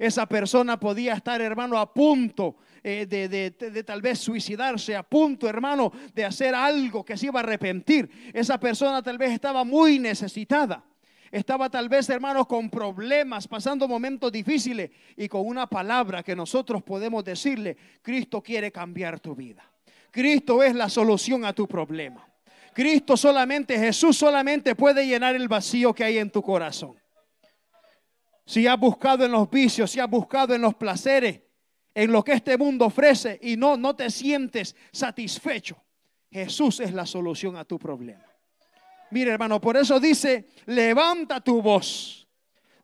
Esa persona podía estar, hermano, a punto eh, de, tal vez suicidarse, a punto, hermano, de hacer algo que se iba a arrepentir. Esa persona tal vez estaba muy necesitada. Estaba tal vez, hermano, con problemas, pasando momentos difíciles y con una palabra que nosotros podemos decirle, Cristo quiere cambiar tu vida. Cristo es la solución a tu problema. Cristo solamente, Jesús solamente puede llenar el vacío que hay en tu corazón si has buscado en los vicios, si has buscado en los placeres, en lo que este mundo ofrece y no, no te sientes satisfecho, Jesús es la solución a tu problema. Mire hermano, por eso dice, levanta tu voz,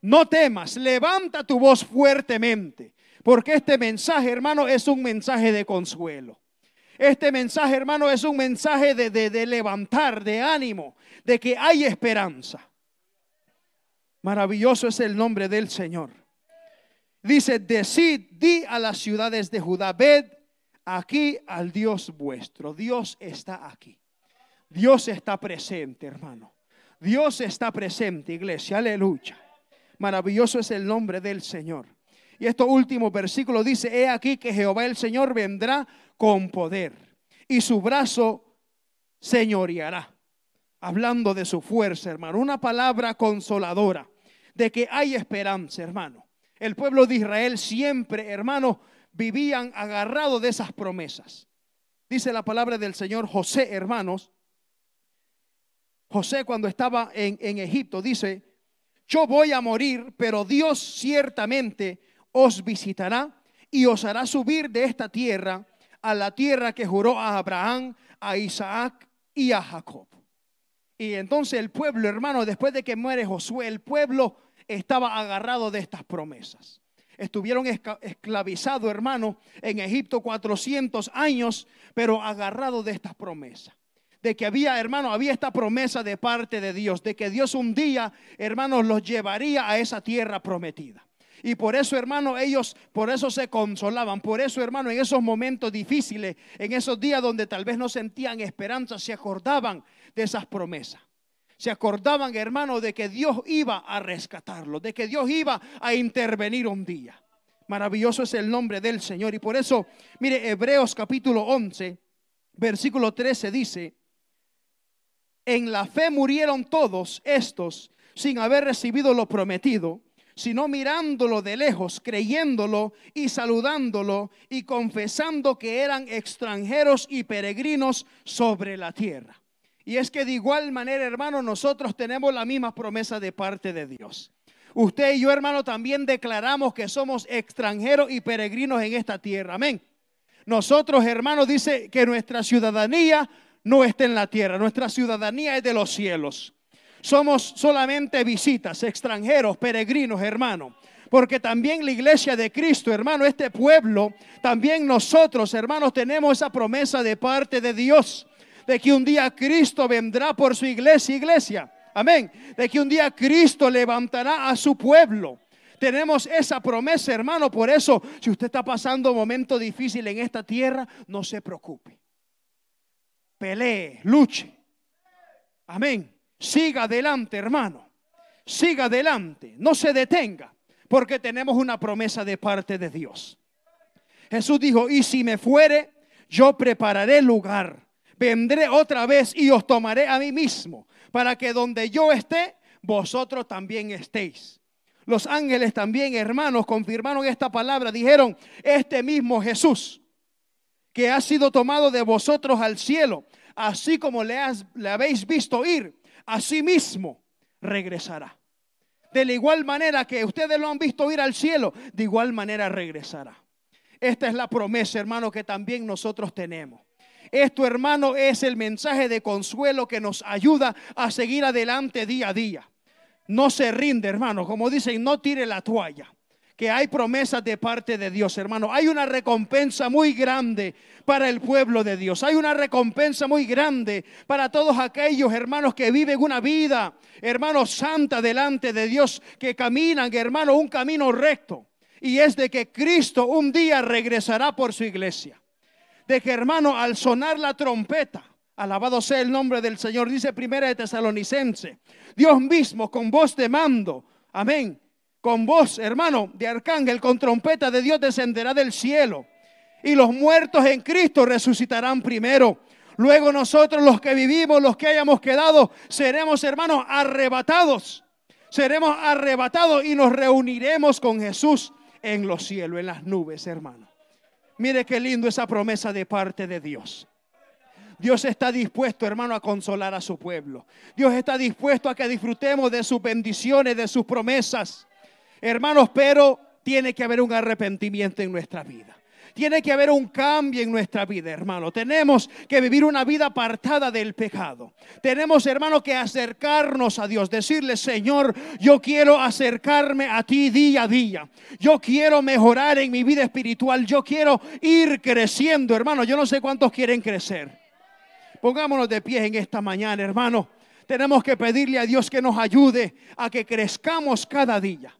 no temas, levanta tu voz fuertemente, porque este mensaje hermano es un mensaje de consuelo. Este mensaje hermano es un mensaje de, de levantar, de ánimo, de que hay esperanza. Maravilloso es el nombre del Señor. Dice, decid, di a las ciudades de Judá, ved aquí al Dios vuestro. Dios está aquí. Dios está presente, hermano. Dios está presente, iglesia. Aleluya. Maravilloso es el nombre del Señor. Y estos últimos versículos dice, he aquí que Jehová el Señor vendrá con poder y su brazo señoreará. Hablando de su fuerza, hermano, una palabra consoladora de que hay esperanza, hermano. El pueblo de Israel siempre, hermano, vivían agarrados de esas promesas. Dice la palabra del Señor José, hermanos. José cuando estaba en, en Egipto dice, yo voy a morir, pero Dios ciertamente os visitará y os hará subir de esta tierra a la tierra que juró a Abraham, a Isaac y a Jacob. Y entonces el pueblo, hermano, después de que muere Josué, el pueblo estaba agarrado de estas promesas. Estuvieron esclavizados, hermano, en Egipto 400 años, pero agarrados de estas promesas. De que había, hermano, había esta promesa de parte de Dios, de que Dios un día, hermanos, los llevaría a esa tierra prometida. Y por eso, hermano, ellos, por eso se consolaban. Por eso, hermano, en esos momentos difíciles, en esos días donde tal vez no sentían esperanza, se acordaban de esas promesas. Se acordaban, hermano, de que Dios iba a rescatarlo, de que Dios iba a intervenir un día. Maravilloso es el nombre del Señor. Y por eso, mire, Hebreos capítulo 11, versículo 13 dice, en la fe murieron todos estos sin haber recibido lo prometido, sino mirándolo de lejos, creyéndolo y saludándolo y confesando que eran extranjeros y peregrinos sobre la tierra. Y es que de igual manera, hermano, nosotros tenemos la misma promesa de parte de Dios. Usted y yo, hermano, también declaramos que somos extranjeros y peregrinos en esta tierra. Amén. Nosotros, hermanos, dice que nuestra ciudadanía no está en la tierra, nuestra ciudadanía es de los cielos. Somos solamente visitas, extranjeros, peregrinos, hermano. Porque también la iglesia de Cristo, hermano, este pueblo, también nosotros, hermanos, tenemos esa promesa de parte de Dios de que un día Cristo vendrá por su iglesia, iglesia. Amén. De que un día Cristo levantará a su pueblo. Tenemos esa promesa, hermano. Por eso, si usted está pasando un momento difícil en esta tierra, no se preocupe. Pelee, luche. Amén. Siga adelante, hermano. Siga adelante. No se detenga. Porque tenemos una promesa de parte de Dios. Jesús dijo, y si me fuere, yo prepararé lugar vendré otra vez y os tomaré a mí mismo, para que donde yo esté, vosotros también estéis. Los ángeles también, hermanos, confirmaron esta palabra. Dijeron, este mismo Jesús, que ha sido tomado de vosotros al cielo, así como le, habéis visto ir, así mismo regresará. De la igual manera que ustedes lo han visto ir al cielo, de igual manera regresará. Esta es la promesa, hermano, que también nosotros tenemos. Esto, hermano, es el mensaje de consuelo que nos ayuda a seguir adelante día a día. No se rinde, hermano. Como dicen, no tire la toalla. Que hay promesas de parte de Dios, hermano. Hay una recompensa muy grande para el pueblo de Dios. Hay una recompensa muy grande para todos aquellos hermanos que viven una vida, hermanos, santa delante de Dios, que caminan, hermano, un camino recto. Y es de que Cristo un día regresará por su iglesia de que hermano, al sonar la trompeta, alabado sea el nombre del Señor, dice primera de Tesalonicense, Dios mismo con voz de mando, amén, con voz, hermano, de arcángel, con trompeta de Dios descenderá del cielo. Y los muertos en Cristo resucitarán primero. Luego nosotros los que vivimos, los que hayamos quedado, seremos hermanos arrebatados. Seremos arrebatados y nos reuniremos con Jesús en los cielos, en las nubes, hermano. Mire qué lindo esa promesa de parte de Dios. Dios está dispuesto, hermano, a consolar a su pueblo. Dios está dispuesto a que disfrutemos de sus bendiciones, de sus promesas. Hermanos, pero tiene que haber un arrepentimiento en nuestra vida. Tiene que haber un cambio en nuestra vida, hermano. Tenemos que vivir una vida apartada del pecado. Tenemos, hermano, que acercarnos a Dios. Decirle, Señor, yo quiero acercarme a ti día a día. Yo quiero mejorar en mi vida espiritual. Yo quiero ir creciendo, hermano. Yo no sé cuántos quieren crecer. Pongámonos de pie en esta mañana, hermano. Tenemos que pedirle a Dios que nos ayude a que crezcamos cada día.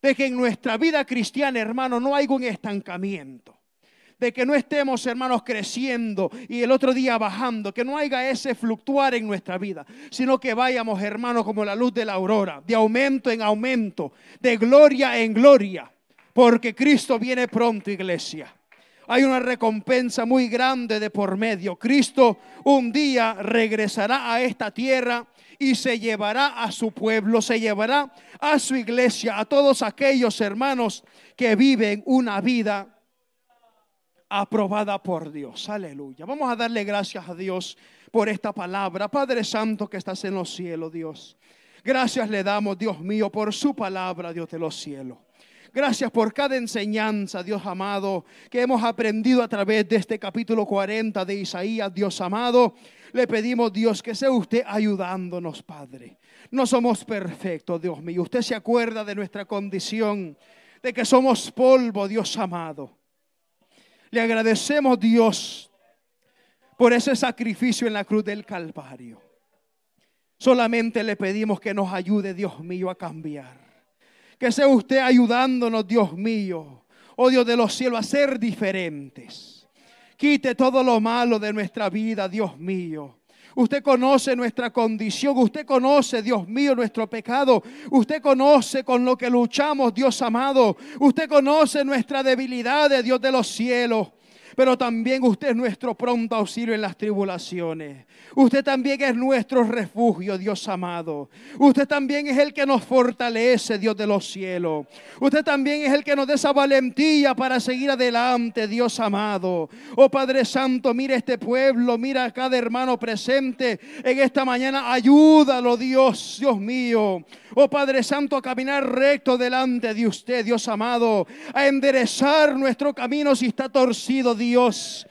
De que en nuestra vida cristiana, hermano, no haya un estancamiento de que no estemos, hermanos, creciendo y el otro día bajando, que no haya ese fluctuar en nuestra vida, sino que vayamos, hermanos, como la luz de la aurora, de aumento en aumento, de gloria en gloria, porque Cristo viene pronto, iglesia. Hay una recompensa muy grande de por medio. Cristo un día regresará a esta tierra y se llevará a su pueblo, se llevará a su iglesia, a todos aquellos hermanos que viven una vida aprobada por Dios. Aleluya. Vamos a darle gracias a Dios por esta palabra. Padre Santo que estás en los cielos, Dios. Gracias le damos, Dios mío, por su palabra, Dios de los cielos. Gracias por cada enseñanza, Dios amado, que hemos aprendido a través de este capítulo 40 de Isaías, Dios amado. Le pedimos, Dios, que sea usted ayudándonos, Padre. No somos perfectos, Dios mío. Usted se acuerda de nuestra condición, de que somos polvo, Dios amado. Le agradecemos, Dios, por ese sacrificio en la cruz del Calvario. Solamente le pedimos que nos ayude, Dios mío, a cambiar. Que sea usted ayudándonos, Dios mío, oh Dios de los cielos, a ser diferentes. Quite todo lo malo de nuestra vida, Dios mío. Usted conoce nuestra condición, usted conoce, Dios mío, nuestro pecado, usted conoce con lo que luchamos, Dios amado, usted conoce nuestra debilidad, Dios de los cielos pero también usted es nuestro pronto auxilio en las tribulaciones. Usted también es nuestro refugio, Dios amado. Usted también es el que nos fortalece, Dios de los cielos. Usted también es el que nos da esa valentía para seguir adelante, Dios amado. Oh Padre Santo, mira este pueblo, mira a cada hermano presente en esta mañana. Ayúdalo, Dios, Dios mío. Oh Padre Santo, a caminar recto delante de usted, Dios amado. A enderezar nuestro camino si está torcido, Dios.